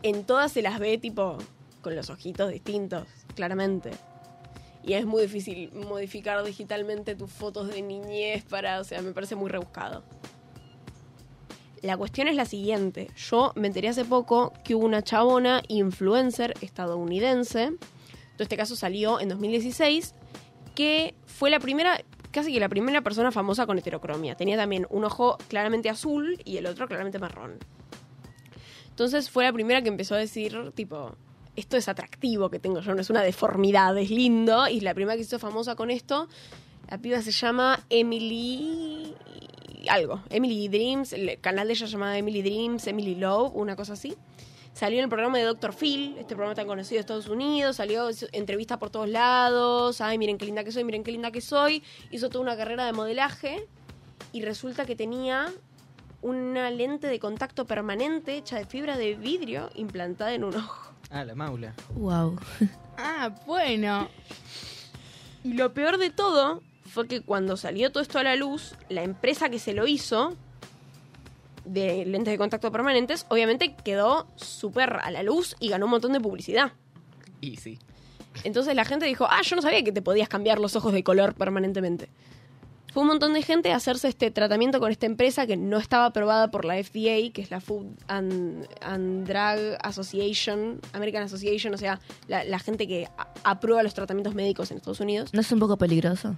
en todas se las ve tipo con los ojitos distintos, claramente. Y es muy difícil modificar digitalmente tus fotos de niñez para, o sea, me parece muy rebuscado. La cuestión es la siguiente. Yo me enteré hace poco que hubo una chabona influencer estadounidense. En este caso salió en 2016. Que fue la primera, casi que la primera persona famosa con heterocromia. Tenía también un ojo claramente azul y el otro claramente marrón. Entonces fue la primera que empezó a decir, tipo, esto es atractivo que tengo yo, no es una deformidad, es lindo. Y la primera que se hizo famosa con esto, la piba se llama Emily algo, Emily Dreams, el canal de ella se llamaba Emily Dreams, Emily Love, una cosa así. Salió en el programa de Dr. Phil, este programa tan conocido de Estados Unidos, salió entrevistas por todos lados, ay, miren qué linda que soy, miren qué linda que soy. Hizo toda una carrera de modelaje y resulta que tenía una lente de contacto permanente hecha de fibra de vidrio implantada en un ojo. Ah, la maula. Wow. Ah, bueno. Y lo peor de todo fue que cuando salió todo esto a la luz, la empresa que se lo hizo de lentes de contacto permanentes, obviamente quedó súper a la luz y ganó un montón de publicidad. Y sí. Entonces la gente dijo, ah, yo no sabía que te podías cambiar los ojos de color permanentemente. Fue un montón de gente a hacerse este tratamiento con esta empresa que no estaba aprobada por la FDA, que es la Food and, and Drug Association, American Association, o sea, la, la gente que a- aprueba los tratamientos médicos en Estados Unidos. ¿No es un poco peligroso?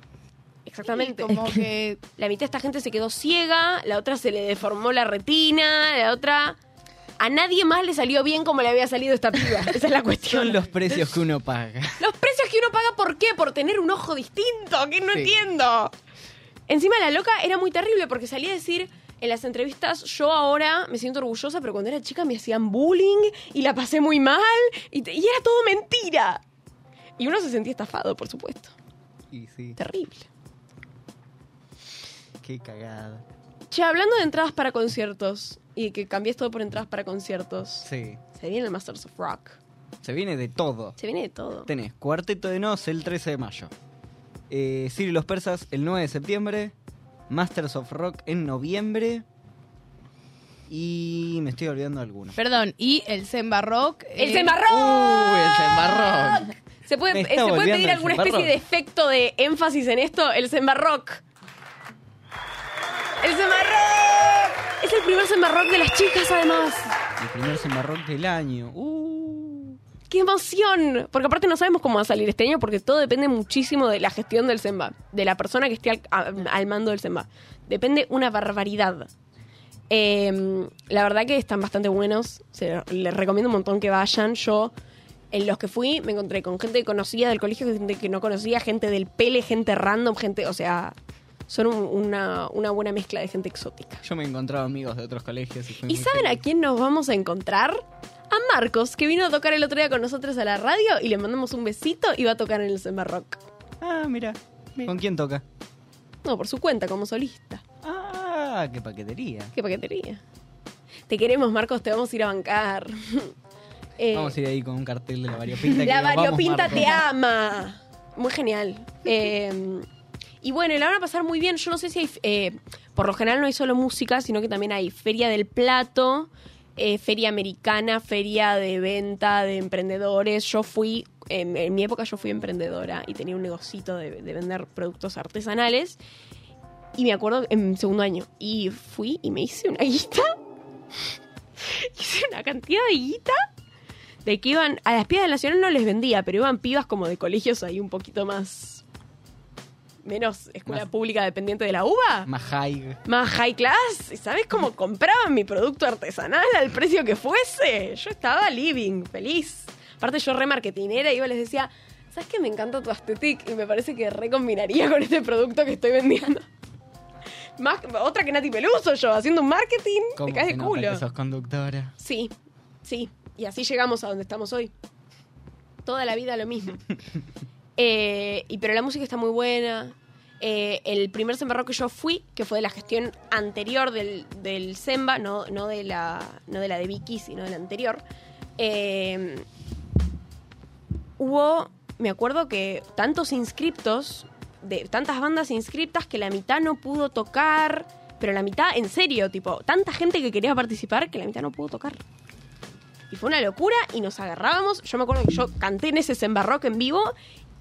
Exactamente. Como que La mitad de esta gente se quedó ciega, la otra se le deformó la retina, la otra... A nadie más le salió bien como le había salido esta piba. Esa es la cuestión. Son los precios que uno paga. Los precios que uno paga, ¿por qué? Por tener un ojo distinto, que no Sí. entiendo. Encima la loca era muy terrible porque salía a decir en las entrevistas, yo ahora me siento orgullosa, pero cuando era chica me hacían bullying y la pasé muy mal y, te- y era todo mentira. Y uno se sentía estafado, por supuesto. Y sí. Terrible. Qué cagada. Che, hablando de entradas para conciertos y que cambies todo por entradas para conciertos, Sí. se viene el Masters of Rock. Se viene de todo. Se viene de todo. Tenés Cuarteto de Nos el 13 de mayo. Eh, Ciro y los Persas el 9 de septiembre. Masters of Rock en noviembre. Y me estoy olvidando de alguno. Perdón, y el Zemba Rock. ¡El eh, Zembarrock! ¡Uy, el Zembarrock! ¿Se puede, eh, ¿se puede pedir alguna especie de efecto de énfasis en esto? El Zembarrock. ¡El Zembarrock! Es el primer Zembarrock de las chicas, además. El primer Zembarrock del año. ¡Uh! ¡Qué emoción! Porque aparte no sabemos cómo va a salir este año porque todo depende muchísimo de la gestión del Zemba, de la persona que esté al, mando del Zemba. Depende una barbaridad. Eh, la verdad que están bastante buenos. Se, les recomiendo un montón que vayan. Yo, en los que fui, me encontré con gente que conocía del colegio, gente que no conocía, gente del pele, gente random, gente, o sea, son un- una, una buena mezcla de gente exótica. Yo me he encontrado amigos de otros colegios. ¿Y, fue ¿Y muy saben a quién nos vamos a encontrar? A Marcos, que vino a tocar el otro día con nosotros a la radio y le mandamos un besito y va a tocar en el Semba Rock. Ah, mira. ¿Con quién toca? No, por su cuenta, como solista. Ah, qué paquetería. Qué paquetería. Te queremos, Marcos, te vamos a ir a bancar. Eh, Vamos a ir ahí con un cartel de la variopinta. la diga, "Vamos, variopinta Marcos". te ama. Muy genial. Eh, y bueno, y la van a pasar muy bien. Yo no sé si hay. eh, por lo general no hay solo música, sino que también hay Feria del Plato, eh, Feria Americana, Feria de Venta de Emprendedores. Yo fui. En, mi época yo fui emprendedora y tenía un negocito de, de vender productos artesanales. Y me acuerdo en segundo año. Y fui y me hice una guita. hice una cantidad de guita de que iban a las pibas del Nacional no les vendía, pero iban pibas como de colegios ahí un poquito más menos escuela Más- pública dependiente de la UBA, Más high. más high class. ¿Y sabes cómo compraban mi producto artesanal al precio que fuese? Yo estaba living, feliz. Aparte yo re marketinera iba y les decía, ¿sabes qué? Me encanta tu aesthetic y me parece que recombinaría con este producto que estoy vendiendo. Más, otra que Nati Peluso yo, haciendo un marketing, ¿Cómo te caes de culo. que sos conductora? Sí, sí. Y así llegamos a donde estamos hoy. Toda la vida lo mismo. Eh, y, pero la música está muy buena. Eh, el primer Semba Rock que yo fui, que fue de la gestión anterior del, del Semba, no, no, de la, no de la de Vicky, sino de la anterior, eh, hubo, me acuerdo que tantos inscriptos, de tantas bandas inscriptas que la mitad no pudo tocar, pero la mitad, en serio, tipo, tanta gente que quería participar que la mitad no pudo tocar. Y fue una locura y nos agarrábamos. Yo me acuerdo que yo canté en ese Semba Rock en vivo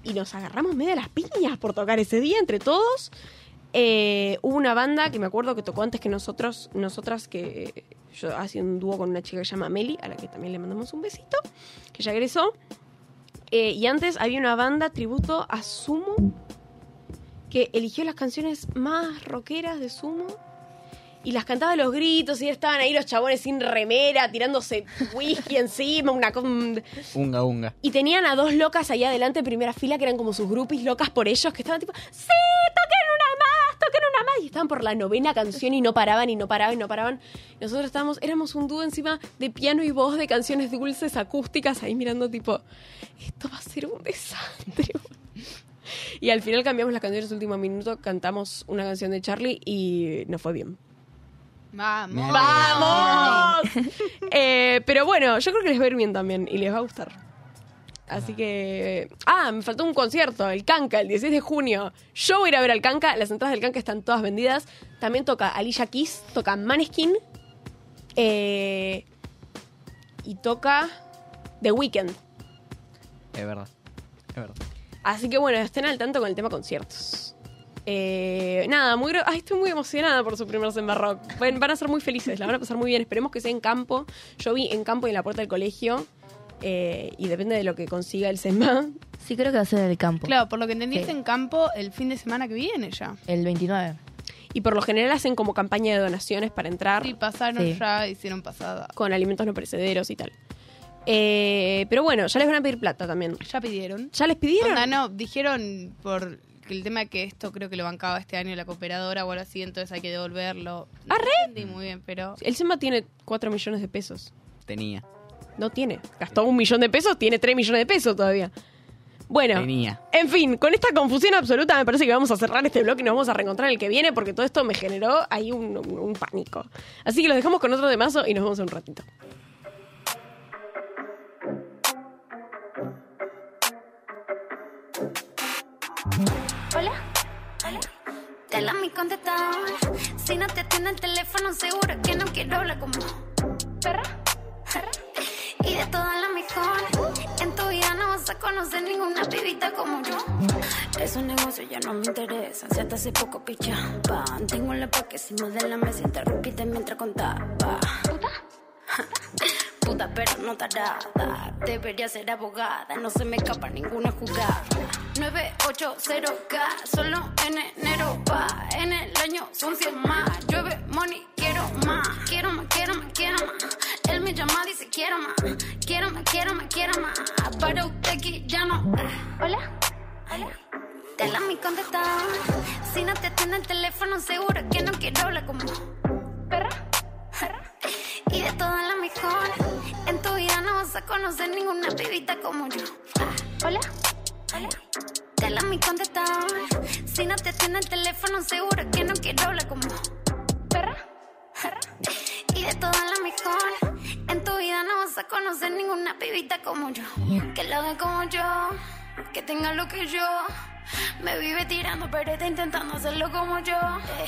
y nos agarramos medio de las piñas por tocar ese día entre todos. Eh, hubo una banda que me acuerdo que tocó antes que nosotros, nosotras, que yo hacía un dúo con una chica que se llama Meli, a la que también le mandamos un besito, que ya egresó. Eh, y antes había una banda tributo a Sumo que eligió las canciones más rockeras de Sumo y las cantaba a los gritos y estaban ahí los chabones sin remera, tirándose whisky encima, una cosa... Unga, unga. Y tenían a dos locas ahí adelante en primera fila que eran como sus groupies locas por ellos, que estaban tipo, sí, toquen una más, toquen una más. Y estaban por la novena canción y no paraban y no paraban y no paraban. Nosotros estábamos, éramos un dúo encima de piano y voz de canciones dulces acústicas ahí mirando tipo, esto va a ser un desastre. Y al final cambiamos las canciones último minuto, cantamos una canción de Charlie y nos fue bien. Vamos. ¡Vamos! Eh, pero bueno, yo creo que les va a ir bien también y les va a gustar. Así que. Ah, me faltó un concierto, el Canca, el 16 de junio. Yo voy a ir a ver al Canca, las entradas del Canca están todas vendidas. También toca Alicia Keys, toca Maneskin. eh, y toca The Weeknd. Es verdad. Es verdad. Así que bueno, estén al tanto con el tema conciertos. Eh, nada, muy, ay, estoy muy emocionada por su primer Semba Rock. Van, van a ser muy felices, la van a pasar muy bien. Esperemos que sea en campo. Yo vi en campo y en la puerta del colegio. eh, y depende de lo que consiga el Semba. Sí, creo que va a ser en el campo. Claro, por lo que Sí. es en campo el fin de semana que viene ya. El 29. Y por lo general hacen como campaña de donaciones para entrar Sí, pasaron Sí. ya, hicieron pasada. con alimentos no perecederos y tal. Eh, pero bueno, ya les van a pedir plata también. Ya pidieron. ¿Ya les pidieron? Onda, no, dijeron por el tema de que esto creo que lo bancaba este año la cooperadora o algo así, entonces hay que devolverlo. No ¡Arre! entendí muy bien, pero... El Semba tiene 4 millones de pesos. Tenía. No tiene. Gastó un millón de pesos, tiene 3 millones de pesos todavía. Bueno, Tenía. en fin, con esta confusión absoluta me parece que vamos a cerrar este bloque y nos vamos a reencontrar en el que viene porque todo esto me generó ahí un, un- un pánico. Así que los dejamos con otro de mazo y nos vemos en un ratito. Hola. Te la mi contestador. Si no te atiende el teléfono, seguro que no quiero hablar como perra. perra. Y de todas las mejor. En tu vida no vas a conocer ninguna pibita como yo. Es un negocio, ya no me interesa. Si hasta hace poco pichaba. Tengo la pa' que si modela me siento repite mientras contaba. Puta, pero no tarada. Debería ser abogada. No se me escapa ninguna jugada. 980K, solo en enero va. En el año son 100 más. Llueve money, quiero más. Quiero más, quiero más, quiero más. Él me llama, dice quiero más. Quiero más, quiero más, quiero más. Para usted aquí ya no. Hola. Hola. Te la mi contestador. Si no te atiende el teléfono, seguro que no quiero hablar como perra. Y de todas las mejor. En tu vida no vas a conocer ninguna pibita como yo. Hola. Hola. Te la mi contestador. Si no te atiende el teléfono, seguro que no quiero hablar como perra. perra. Y de todas las mejor. En tu vida no vas a conocer ninguna pibita como yo. Que lo haga como yo. Que tenga lo que yo. Me vive tirando, pero intentando hacerlo como yo. Eh,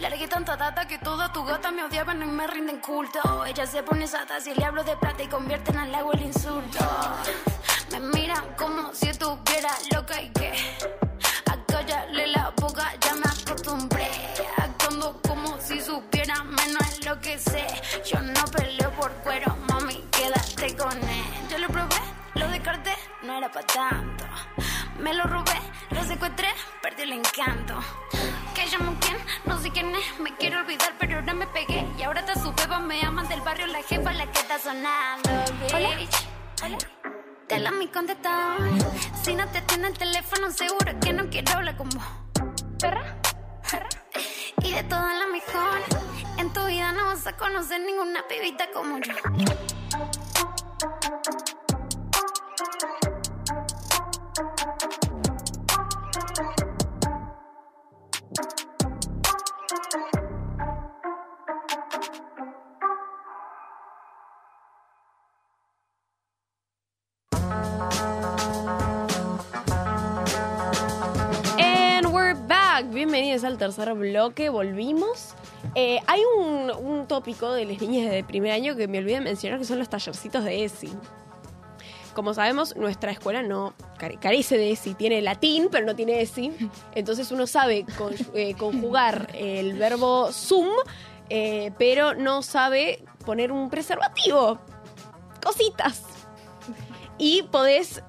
largué tanta data que todas tus gatas me odiaban y me rinden culto. Ella se pone sata si le hablo de plata y convierten al agua el insulto. Me miran como si estuviera loca y que a callarle la boca ya me acostumbré. Actuando como si supiera menos lo que sé. Yo no peleo por cuero, mami, quédate con él. Yo lo probé, lo descarté, no era para tanto. Me lo robé, lo secuestré, perdí el encanto. Que llamo quién, no sé quién es, me quiero olvidar, pero ahora me pegué. Y ahora está su beba, me aman del barrio, la jefa, la que está sonando, bitch. Hola. Te la mi contestador. Si no te atiende el teléfono, seguro que no quiero hablar como perra. perra. Y de todas las mejor. En tu vida no vas a conocer ninguna pibita como yo. Al tercer bloque, volvimos. Eh, hay un, un tópico de las niñas de primer año que me olvidé mencionar, que son los tallercitos de ESI. Como sabemos, nuestra escuela no care- carece de ESI, tiene latín, pero no tiene ESI. Entonces uno sabe eh, conjugar el verbo sum, eh, pero no sabe poner un preservativo. Cositas. Y podés,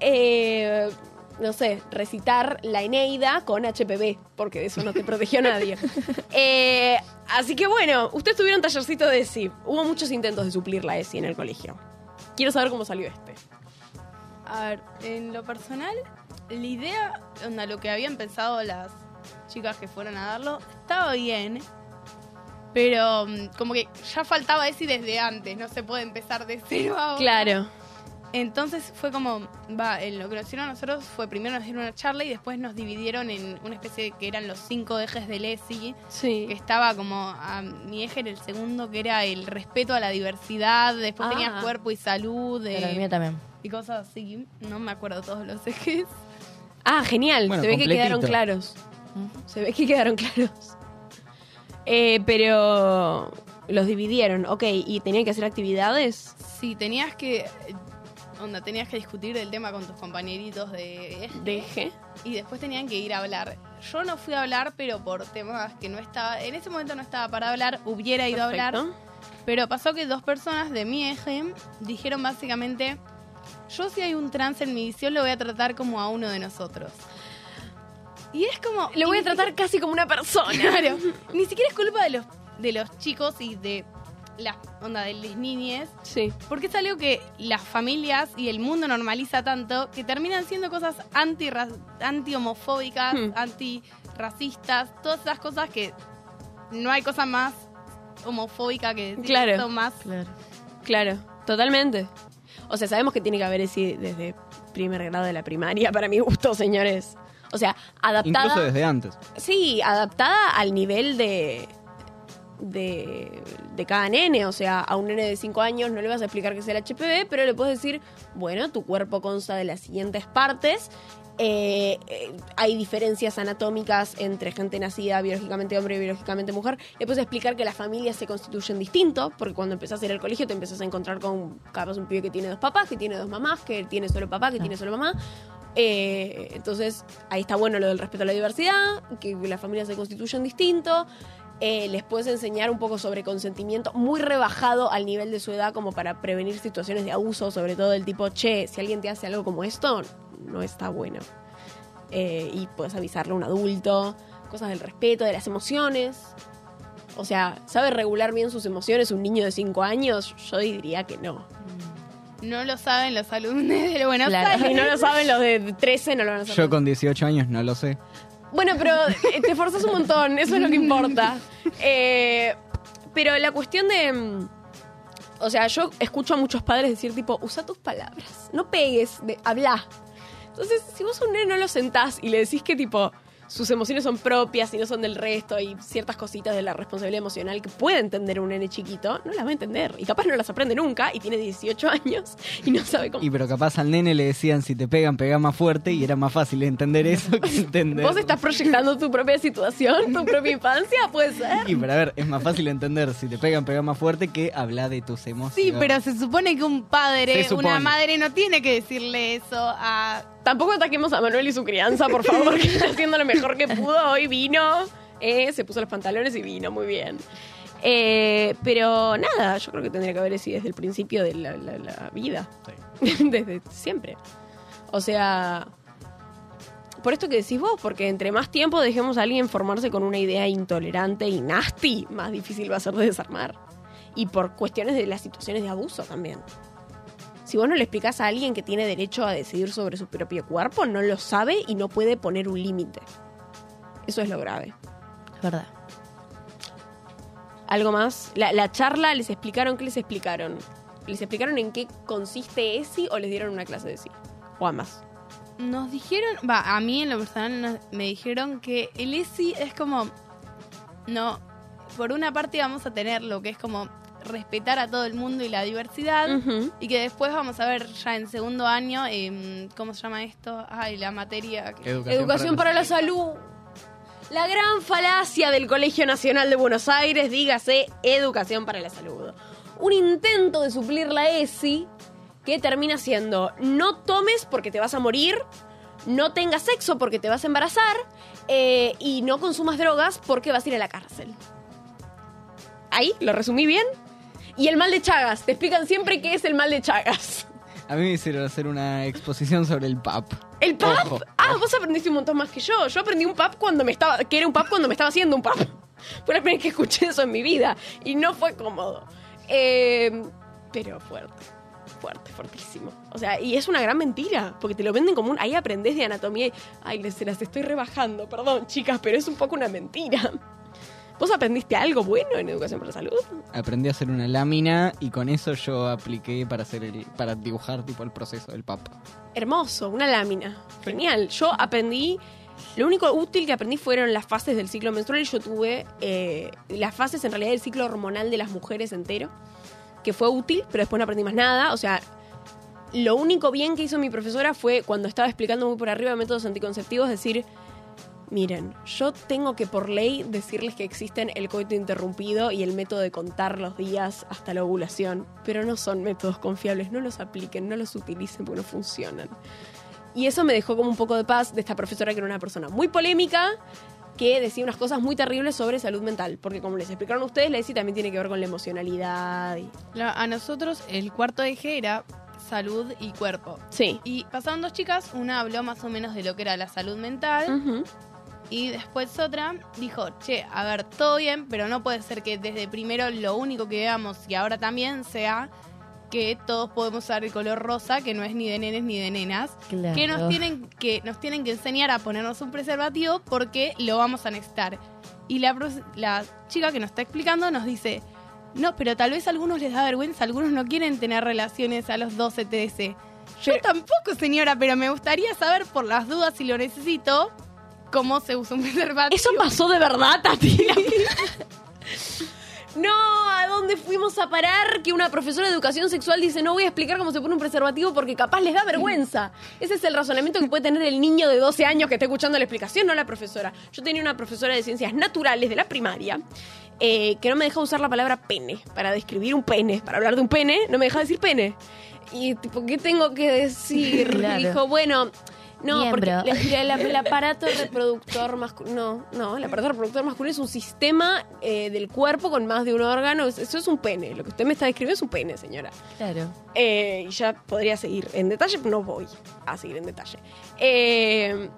no sé, recitar la Eneida con HPV, porque de eso no te protegió nadie. Eh, así que bueno, ustedes tuvieron tallercito de ESI. Hubo muchos intentos de suplir la ESI en el colegio. Quiero saber cómo salió este. A ver, en lo personal, la idea, onda, lo que habían pensado las chicas que fueron a darlo, estaba bien. Pero mm, como que ya faltaba ese desde antes, no se puede empezar de cero ahora. Claro. Entonces fue como, va, en lo que nos hicieron a nosotros fue primero nos dieron una charla y después nos dividieron en una especie de que eran los cinco ejes del ESI, que Sí. estaba como a mi eje en el segundo, que era el respeto a la diversidad, después Ah. tenías cuerpo y salud, Pero el eh, mío también. y cosas así, no me acuerdo todos los ejes. Ah, genial. Bueno, Se ve que quedaron claros. Se ve que quedaron claros. Eh, pero los dividieron, ok. ¿Y tenían que hacer actividades? Sí, tenías que, onda, tenías que discutir el tema con tus compañeritos de eje, Deje. y después tenían que ir a hablar. Yo no fui a hablar, pero por temas que no estaba, en ese momento no estaba para hablar, hubiera ido a hablar. Pero pasó que dos personas de mi eje dijeron básicamente, yo si hay un trans en mi visión lo voy a tratar como a uno de nosotros. Y es como... Lo voy a tratar casi como una persona. Claro. Ni siquiera es culpa de los, de los chicos y de la onda de las niñes, Sí. porque es algo que las familias y el mundo normaliza tanto que terminan siendo cosas anti anti-homofóbicas, Hmm. anti-racistas, todas esas cosas que no hay cosa más homofóbica que decir Claro. esto más. Claro. Claro, totalmente. O sea, sabemos que tiene que haber ese desde primer grado de la primaria, para mi gusto, señores. O sea, adaptada. Incluso desde antes. Sí, adaptada al nivel de, de, de cada nene. O sea, a un nene de 5 años no le vas a explicar qué es el HPV, pero le puedes decir, bueno, tu cuerpo consta de las siguientes partes. eh, eh, hay diferencias anatómicas entre gente nacida biológicamente hombre y biológicamente mujer. Le puedes explicar que las familias se constituyen distinto, porque cuando empezás a ir al colegio te empezás a encontrar con capaz un pibe que tiene dos papás, que tiene dos mamás, que tiene solo papá, que tiene solo mamá. Eh, entonces, ahí está bueno lo del respeto a la diversidad, que las familias se constituyen distinto. Eh, les puedes enseñar un poco sobre consentimiento, muy rebajado al nivel de su edad, como para prevenir situaciones de abuso, sobre todo del tipo, che, si alguien te hace algo como esto, no está bueno. Eh, y puedes avisarle a un adulto, cosas del respeto, de las emociones. O sea, ¿sabe regular bien sus emociones un niño de 5 años? Yo diría que no. No lo saben los alumnos de Buenos Claro. Si Aires. no lo saben los de 13, no lo van a saber. Yo con 18 años no lo sé. Bueno, pero eh, te esforzas un montón, eso es lo que importa. Eh, pero la cuestión de. mm, O sea, yo escucho a muchos padres decir, tipo, usa tus palabras, no pegues, de, habla. Entonces, si vos a un nene no lo sentás y le decís que, tipo, sus emociones son propias y no son del resto y ciertas cositas de la responsabilidad emocional que puede entender un nene chiquito, no las va a entender. Y capaz no las aprende nunca y tiene 18 años y no sabe cómo. Y pero capaz al nene le decían si te pegan, pega más fuerte y era más fácil entender eso que entender. Vos estás proyectando tu propia situación, tu propia infancia, puede ser. Y pero a ver, es más fácil entender si te pegan, pega más fuerte que hablar de tus emociones. Sí, pero se supone que un padre, una madre no tiene que decirle eso a... Tampoco ataquemos a Manuel y su crianza, por favor, que está haciendo lo mejor que pudo. Hoy vino, eh, se puso los pantalones y vino, muy bien. Eh, pero nada, yo creo que tendría que haber sido desde el principio de la, la- la vida. desde siempre. O sea, por esto que decís vos, porque entre más tiempo dejemos a alguien formarse con una idea intolerante y nasty, más difícil va a ser de desarmar. Y por cuestiones de las situaciones de abuso también. Si vos no le explicás a alguien que tiene derecho a decidir sobre su propio cuerpo, no lo sabe y no puede poner un límite. Eso es lo grave. Es verdad. ¿Algo más? La, la charla, ¿les explicaron qué les explicaron? ¿Les explicaron en qué consiste ESI o les dieron una clase de ESI? O ambas. Nos dijeron, va, a mí en lo personal nos- me dijeron que el ESI es como, no, por una parte vamos a tener lo que es como respetar a todo el mundo y la diversidad, y que después vamos a ver ya en segundo año, em, ¿cómo se llama esto? Ay, la materia. que- Educación, Educación para la salud. La gran falacia del Colegio Nacional de Buenos Aires, dígase Educación para la Salud. Un intento de suplir la ESI que termina siendo no tomes porque te vas a morir, no tengas sexo porque te vas a embarazar eh, y no consumas drogas porque vas a ir a la cárcel. Ahí, lo resumí bien. Y el mal de Chagas, te explican siempre qué es el mal de Chagas. A mí me hicieron hacer una exposición sobre el PAP. ¿El PAP? Ojo, ah, vos aprendiste un montón más que yo. Yo aprendí un PAP cuando me estaba. que era un PAP cuando me estaba haciendo un PAP. Fue la primera vez que escuché eso en mi vida. Y no fue cómodo. Eh, pero fuerte. Fuerte, fuertísimo. O sea, y es una gran mentira. Porque te lo venden como un. Ahí aprendés de anatomía y. Ay, se las estoy rebajando. Perdón, chicas, pero es un poco una mentira. ¿Vos aprendiste algo bueno en educación para la salud? Aprendí a hacer una lámina y con eso yo apliqué para hacer el, para dibujar tipo el proceso del PAP. Hermoso, una lámina. Genial. Yo aprendí. Lo único útil que aprendí fueron las fases del ciclo menstrual. Yo tuve eh, las fases en realidad del ciclo hormonal de las mujeres entero, que fue útil, pero después no aprendí más nada. O sea, lo único bien que hizo mi profesora fue cuando estaba explicando muy por arriba métodos anticonceptivos, decir, miren, yo tengo que por ley decirles que existen el coito interrumpido y el método de contar los días hasta la ovulación, pero no son métodos confiables, no los apliquen, no los utilicen porque no funcionan. Y eso me dejó como un poco de paz de esta profesora que era una persona muy polémica, que decía unas cosas muy terribles sobre salud mental, porque como les explicaron ustedes, la ESI también tiene que ver con la emocionalidad. y- a nosotros el cuarto eje era salud y cuerpo. Sí. Y pasaron dos chicas, una habló más o menos de lo que era la salud mental Ujú. Y después otra dijo, che, a ver, todo bien, pero no puede ser que desde primero lo único que veamos y ahora también sea que todos podemos usar el color rosa, que no es ni de nenes ni de nenas, Claro. que nos tienen que nos tienen que enseñar a ponernos un preservativo porque lo vamos a necesitar. Y la, chica que nos está explicando nos dice, no, pero tal vez a algunos les da vergüenza, algunos no quieren tener relaciones a los 12, 13. Yo tampoco, señora, pero me gustaría saber por las dudas si lo necesito, cómo se usa un preservativo. Eso pasó de verdad, Tati. No, ¿a dónde fuimos a parar? Que una profesora de educación sexual dice, no voy a explicar cómo se pone un preservativo porque capaz les da vergüenza. Ese es el razonamiento que puede tener el niño de 12 años que está escuchando la explicación, no la profesora. Yo tenía una profesora de ciencias naturales de la primaria eh, que no me dejaba usar la palabra pene para describir un pene, para hablar de un pene, no me dejaba decir pene. Y tipo, ¿qué tengo que decir? Claro. Dijo, bueno... No, porque Miembro. el aparato reproductor masculino. No, no, el aparato reproductor masculino es un sistema eh, del cuerpo con más de un órgano. Es- Eso es un pene. Lo que usted me está describiendo es un pene, señora. Claro. Eh, y ya podría seguir en detalle, pero no voy a seguir en detalle. Eh,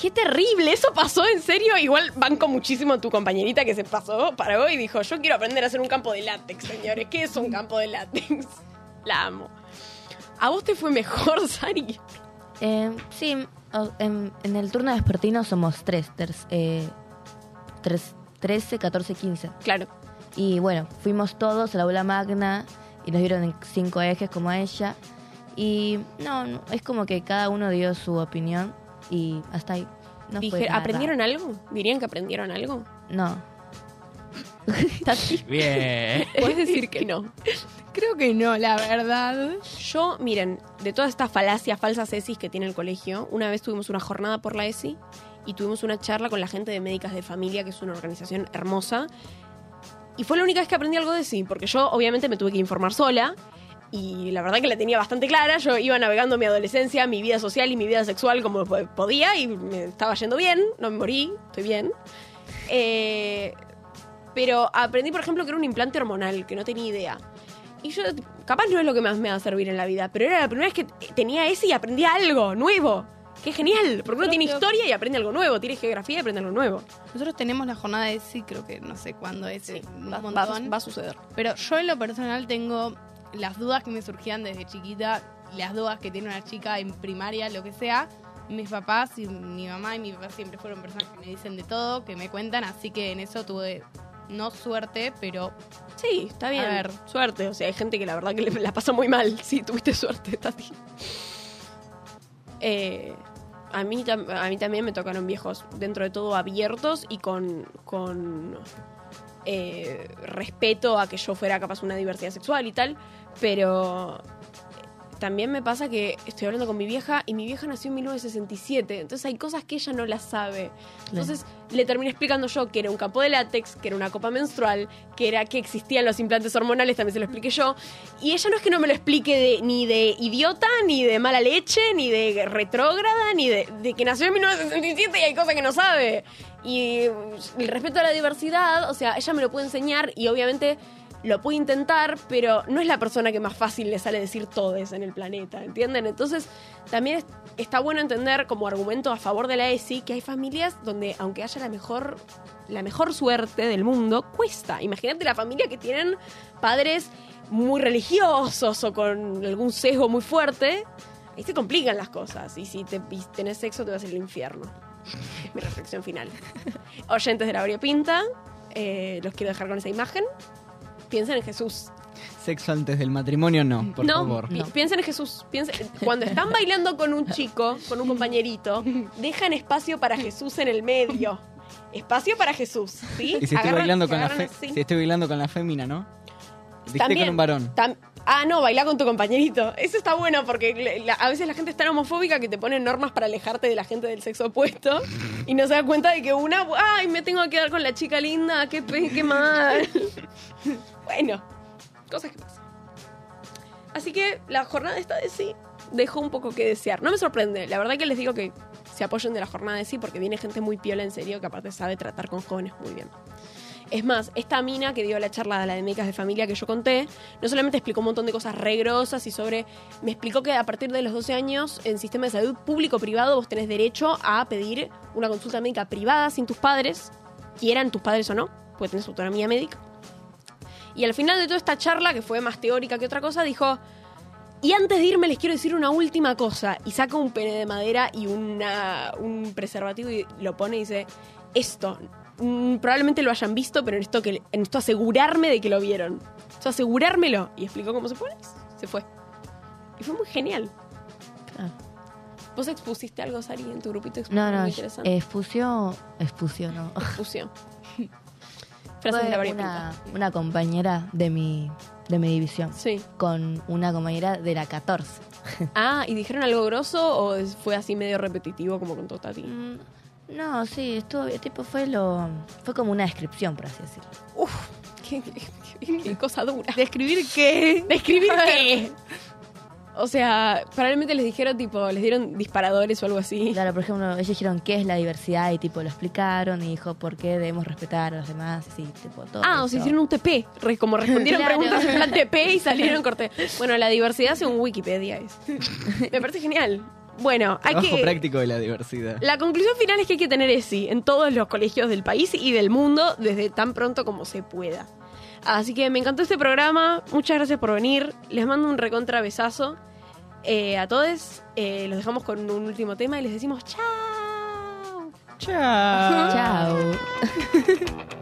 Qué terrible, eso pasó en serio. Igual banco muchísimo a tu compañerita que se pasó, paró y dijo: Yo quiero aprender a hacer un campo de látex, señores. ¿Qué es un campo de látex? La amo. ¿A vos te fue mejor, Sari? Eh, sí, en, en el turno vespertino somos tres, eh, tres- 13, 14, 15. Claro. Y bueno, fuimos todos a la aula magna y nos dieron en cinco ejes como a ella. Y no, no, es como que cada uno dio su opinión y hasta ahí. No Dije, ¿Aprendieron algo? ¿Dirían que aprendieron algo? No. Tati, Bien. puedes decir que no. Creo que no, la verdad. Yo, miren, de todas estas falacias, falsas ESIs que tiene el colegio, una vez tuvimos una jornada por la ESI y tuvimos una charla con la gente de Médicas de Familia, que es una organización hermosa. Y fue la única vez que aprendí algo de ESI, porque yo obviamente me tuve que informar sola. Y la verdad que la tenía bastante clara. Yo iba navegando mi adolescencia, mi vida social y mi vida sexual como po- podía y me estaba yendo bien. No me morí, estoy bien. Eh, pero aprendí, por ejemplo, que era un implante hormonal, que no tenía idea. Y yo, capaz no es lo que más me va a servir en la vida, pero era la primera vez que tenía ese y aprendí algo nuevo. ¡Qué genial! Porque uno tiene historia y aprende algo nuevo, tiene geografía y aprende algo nuevo. Nosotros tenemos la jornada de sí, creo que no sé cuándo es, un va, montón. va- va a suceder. Pero yo en lo personal tengo las dudas que me surgían desde chiquita, las dudas que tiene una chica en primaria, lo que sea. Mis papás y mi mamá y mi papá siempre fueron personas que me dicen de todo, que me cuentan, así que en eso tuve no suerte, pero Sí, está bien. A ver. Suerte. O sea, hay gente que la verdad que le- la pasa muy mal. Sí, tuviste suerte, Tati. Eh, a, mí, tam- a mí también me tocaron viejos, dentro de todo abiertos y con, con eh, respeto a que yo fuera capaz una diversidad sexual y tal. Pero también me pasa que estoy hablando con mi vieja y mi vieja nació en 1967, entonces hay cosas que ella no las sabe. Entonces le terminé explicando yo que era un campo de látex, que era una copa menstrual, que era que existían los implantes hormonales, también se lo expliqué yo. Y ella no es que no me lo explique de- ni de idiota, ni de mala leche, ni de retrógrada, ni de, de que nació en 1967 y hay cosas que no sabe. Y el respeto a la diversidad, o sea, ella me lo puede enseñar y obviamente lo puede intentar, pero no es la persona que más fácil le sale decir todes en el planeta, ¿entienden? Entonces, también es- está bueno entender como argumento a favor de la ESI que hay familias donde, aunque haya la mejor, la mejor suerte del mundo, cuesta. Imagínate la familia que tienen padres muy religiosos o con algún sesgo muy fuerte, ahí se complican las cosas. Y si te, y tenés sexo, te vas al infierno. Mi reflexión final. Oyentes de la Pinta, eh, los quiero dejar con esa imagen. Piensen en Jesús. Sexo antes del matrimonio, no, por no, favor. pi- piensen en Jesús. Piensen, cuando están bailando con un chico, con un compañerito, dejan espacio para Jesús en el medio. Espacio para Jesús, ¿sí? Y si estoy, Agarran- bailando con la agarran fe- así. si estoy bailando con la fémina, ¿no? Diste También- con un varón. tam- ah, no, baila con tu compañerito. Eso está bueno porque la- a veces la gente es tan homofóbica que te ponen normas para alejarte de la gente del sexo opuesto y no se da cuenta de que una, ay, me tengo que quedar con la chica linda, qué, qué mal. bueno, cosas que pasan. Así que la jornada esta de sí dejó un poco que desear. No me sorprende, la verdad que les digo que se apoyen de la jornada de sí porque viene gente muy piola en serio que aparte sabe tratar con jóvenes muy bien. Es más, esta mina que dio la charla de la de médicas de familia que yo conté, no solamente explicó un montón de cosas regrosas y sobre. Me explicó que a partir de los 12 años, en sistema de salud público-privado, vos tenés derecho a pedir una consulta médica privada sin tus padres, quieran tus padres o no, porque tenés autonomía médica. Y al final de toda esta charla, que fue más teórica que otra cosa, dijo. Y antes de irme les quiero decir una última cosa. Y saca un pene de madera y una, un preservativo y lo pone y dice, esto, mm, probablemente lo hayan visto, pero necesito, que, necesito asegurarme de que lo vieron. Necesito asegurármelo. Y explicó cómo se fue. y Se fue. Y fue muy genial. Claro. ¿Vos expusiste algo, Sari, en tu grupito? No, no, expusió, expusió, no. Expusión. Frases de la Fue varias una, una compañera de mi, de mi división, Sí. con una compañera de la 14. Ah, ¿y dijeron algo grosso o fue así medio repetitivo como contó Tati? Mm, No, sí, estuvo bien, tipo fue lo fue como una descripción, por así decirlo. Uf, qué, qué- qué cosa dura. ¿Describir qué? ¿Describir qué? O sea, probablemente les dijeron, tipo, les dieron disparadores o algo así. Claro, por ejemplo, ellos dijeron qué es la diversidad y tipo lo explicaron y dijo por qué debemos respetar a los demás, así, tipo todo. Ah, o sea, eso. hicieron un TP. Re- como respondieron Claro. preguntas en plan TP y salieron corte. Bueno, la diversidad según Wikipedia es. Me parece genial. Bueno, hay Trabajo que. práctico de la diversidad. La conclusión final es que hay que tener ESI en todos los colegios del país y del mundo desde tan pronto como se pueda. Así que me encantó este programa. Muchas gracias por venir. Les mando un recontra besazo eh, a todos. Eh, los dejamos con un último tema y les decimos chao. Chao. Chao.